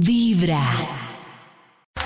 Vibra.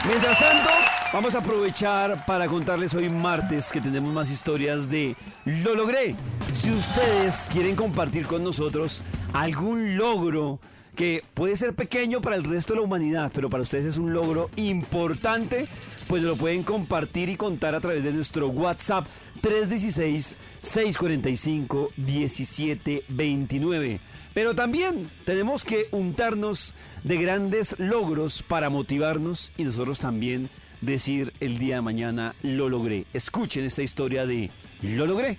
Mientras tanto, vamos a aprovechar para contarles hoy martes que tenemos más historias de Lo logré. Si ustedes quieren compartir con nosotros algún logro que puede ser pequeño para el resto de la humanidad, pero para ustedes es un logro importante, pues lo pueden compartir y contar a través de nuestro WhatsApp 316-645-1729. Pero también tenemos que untarnos de grandes logros para motivarnos y nosotros también decir el día de mañana lo logré. Escuchen esta historia de lo logré.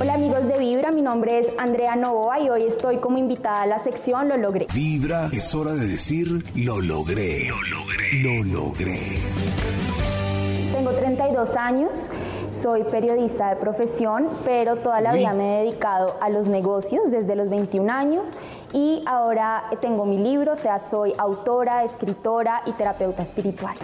Hola amigos de Vibra, mi nombre es Andrea Novoa y hoy estoy como invitada a la sección Lo logré. Vibra es hora de decir lo logré. Lo logré. Lo logré. Tengo 32 años, soy periodista de profesión, pero toda la vida me he dedicado a los negocios desde los 21 años y ahora tengo mi libro, o sea, soy autora, escritora y terapeuta espiritual.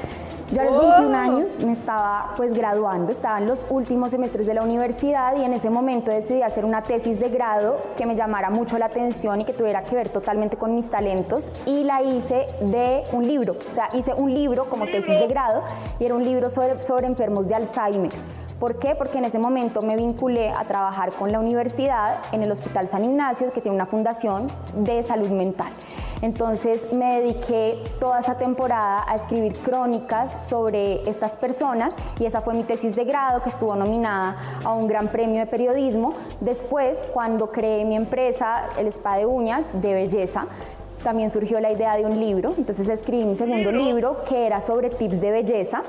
Yo a los 21 años me estaba pues graduando, estaba en los últimos semestres de la universidad y en ese momento decidí hacer una tesis de grado que me llamara mucho la atención y que tuviera que ver totalmente con mis talentos y la hice de un libro, o sea, hice un libro como tesis de grado y era un libro sobre, sobre enfermos de Alzheimer. ¿Por qué? Porque en ese momento me vinculé a trabajar con la universidad en el Hospital San Ignacio, que tiene una fundación de salud mental. Entonces me dediqué toda esa temporada a escribir crónicas sobre estas personas y esa fue mi tesis de grado que estuvo nominada a un gran premio de periodismo. Después, cuando creé mi empresa, el Spa de Uñas, de belleza, también surgió la idea de un libro. Entonces escribí mi segundo libro que era sobre tips de belleza.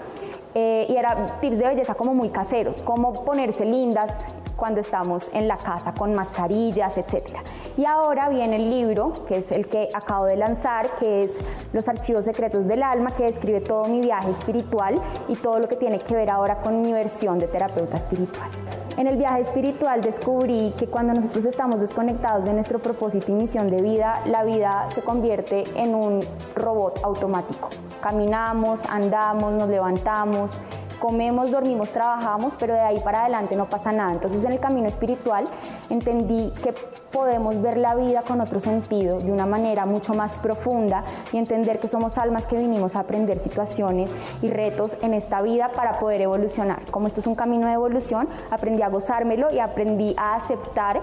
Eh, y era tips de belleza como muy caseros, cómo ponerse lindas cuando estamos en la casa con mascarillas, etc. Y ahora viene el libro, que es el que acabo de lanzar, que es Los archivos secretos del alma, que describe todo mi viaje espiritual y todo lo que tiene que ver ahora con mi versión de terapeuta espiritual. En el viaje espiritual descubrí que cuando nosotros estamos desconectados de nuestro propósito y misión de vida, la vida se convierte en un robot automático. Caminamos, andamos, nos levantamos, comemos, dormimos, trabajamos, pero de ahí para adelante no pasa nada. Entonces en el camino espiritual entendí que podemos ver la vida con otro sentido, de una manera mucho más profunda y entender que somos almas que vinimos a aprender situaciones y retos en esta vida para poder evolucionar. Como esto es un camino de evolución, aprendí a gozármelo y aprendí a aceptar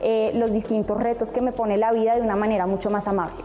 eh, los distintos retos que me pone la vida de una manera mucho más amable.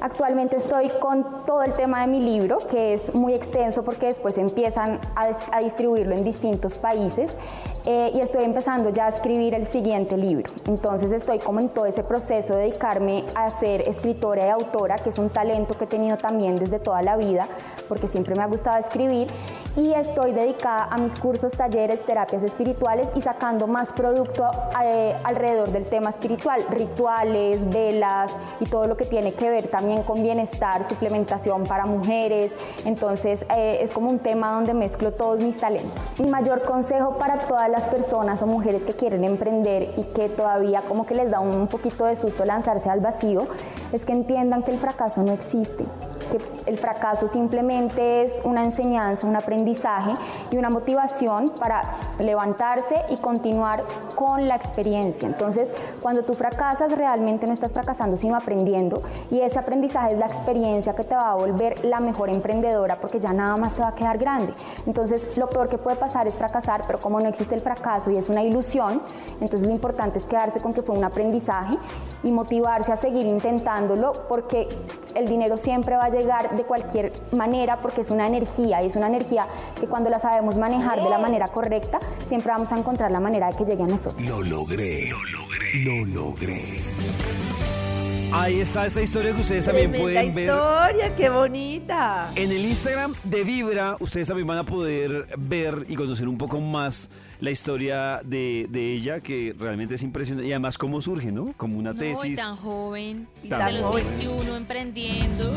Actualmente estoy con todo el tema de mi libro, que es muy extenso porque después empiezan a, distribuirlo en distintos países eh, y estoy empezando ya a escribir el siguiente libro. Entonces estoy como en todo ese proceso de dedicarme a ser escritora y autora, que es un talento que he tenido también desde toda la vida, porque siempre me ha gustado escribir y estoy dedicada a mis cursos, talleres, terapias espirituales y sacando más producto eh, alrededor del tema espiritual, rituales, velas y todo lo que tiene que ver también con bienestar, suplementación para mujeres. Entonces eh, es como un tema donde mezclo todos mis talentos. Mi mayor consejo para todas las personas o mujeres que quieren emprender y que todavía como que les da un poquito de susto lanzarse al vacío es que entiendan que el fracaso no existe que el fracaso simplemente es una enseñanza, un aprendizaje y una motivación para levantarse y continuar con la experiencia. Entonces, cuando tú fracasas, realmente no estás fracasando, sino aprendiendo y ese aprendizaje es la experiencia que te va a volver la mejor emprendedora porque ya nada más te va a quedar grande. Entonces, lo peor que puede pasar es fracasar, pero como no existe el fracaso y es una ilusión, entonces lo importante es quedarse con que fue un aprendizaje y motivarse a seguir intentándolo porque el dinero siempre va a llegar de cualquier manera porque es una energía y es una energía que cuando la sabemos manejar de la manera correcta, siempre vamos a encontrar la manera de que llegue a nosotros. Lo logré, lo logré, lo logré. Ahí está esta historia que ustedes también Tremenda pueden ver. historia, qué bonita. En el Instagram de Vibra, ustedes también van a poder ver y conocer un poco más la historia de, de ella, que realmente es impresionante. Y además cómo surge, ¿no? Como una No, y tesis. tan joven, y Tan desde los joven. 21 emprendiendo.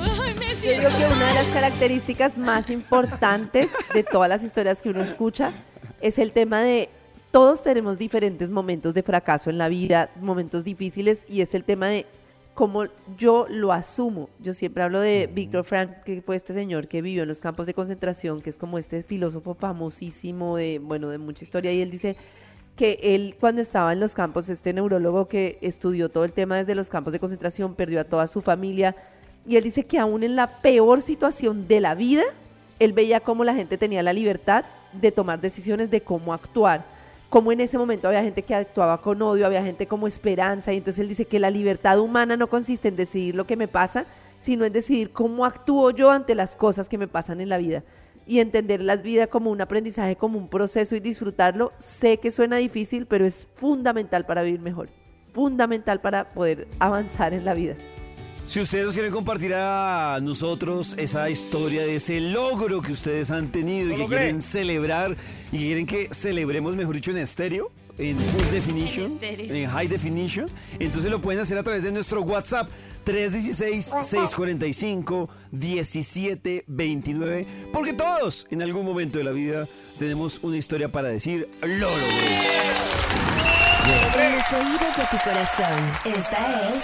Me Yo siento digo que una de las características más importantes de todas las historias que uno escucha es el tema de todos tenemos diferentes momentos de fracaso en la vida, momentos difíciles, y es el tema de cómo yo lo asumo. Yo siempre hablo de Víctor Frank, que fue este señor que vivió en los campos de concentración, que es como este filósofo famosísimo de, bueno, de mucha historia, y él dice que él cuando estaba en los campos, este neurólogo que estudió todo el tema desde los campos de concentración, perdió a toda su familia, y él dice que aún en la peor situación de la vida, él veía cómo la gente tenía la libertad de tomar decisiones de cómo actuar. Como en ese momento había gente que actuaba con odio, había gente como esperanza, y entonces él dice que la libertad humana no consiste en decidir lo que me pasa, sino en decidir cómo actúo yo ante las cosas que me pasan en la vida. Y entender la vida como un aprendizaje, como un proceso y disfrutarlo. Sé que suena difícil, pero es fundamental para vivir mejor. Fundamental para poder avanzar en la vida. Si ustedes nos quieren compartir a nosotros esa historia de ese logro que ustedes han tenido y que quieren celebrar y que quieren que celebremos, mejor dicho, en estéreo, en full definition, en high definition, entonces lo pueden hacer a través de nuestro WhatsApp 316-645-1729, porque todos en algún momento de la vida tenemos una historia para decir, lo logré. En los oídos de tu corazón, esta es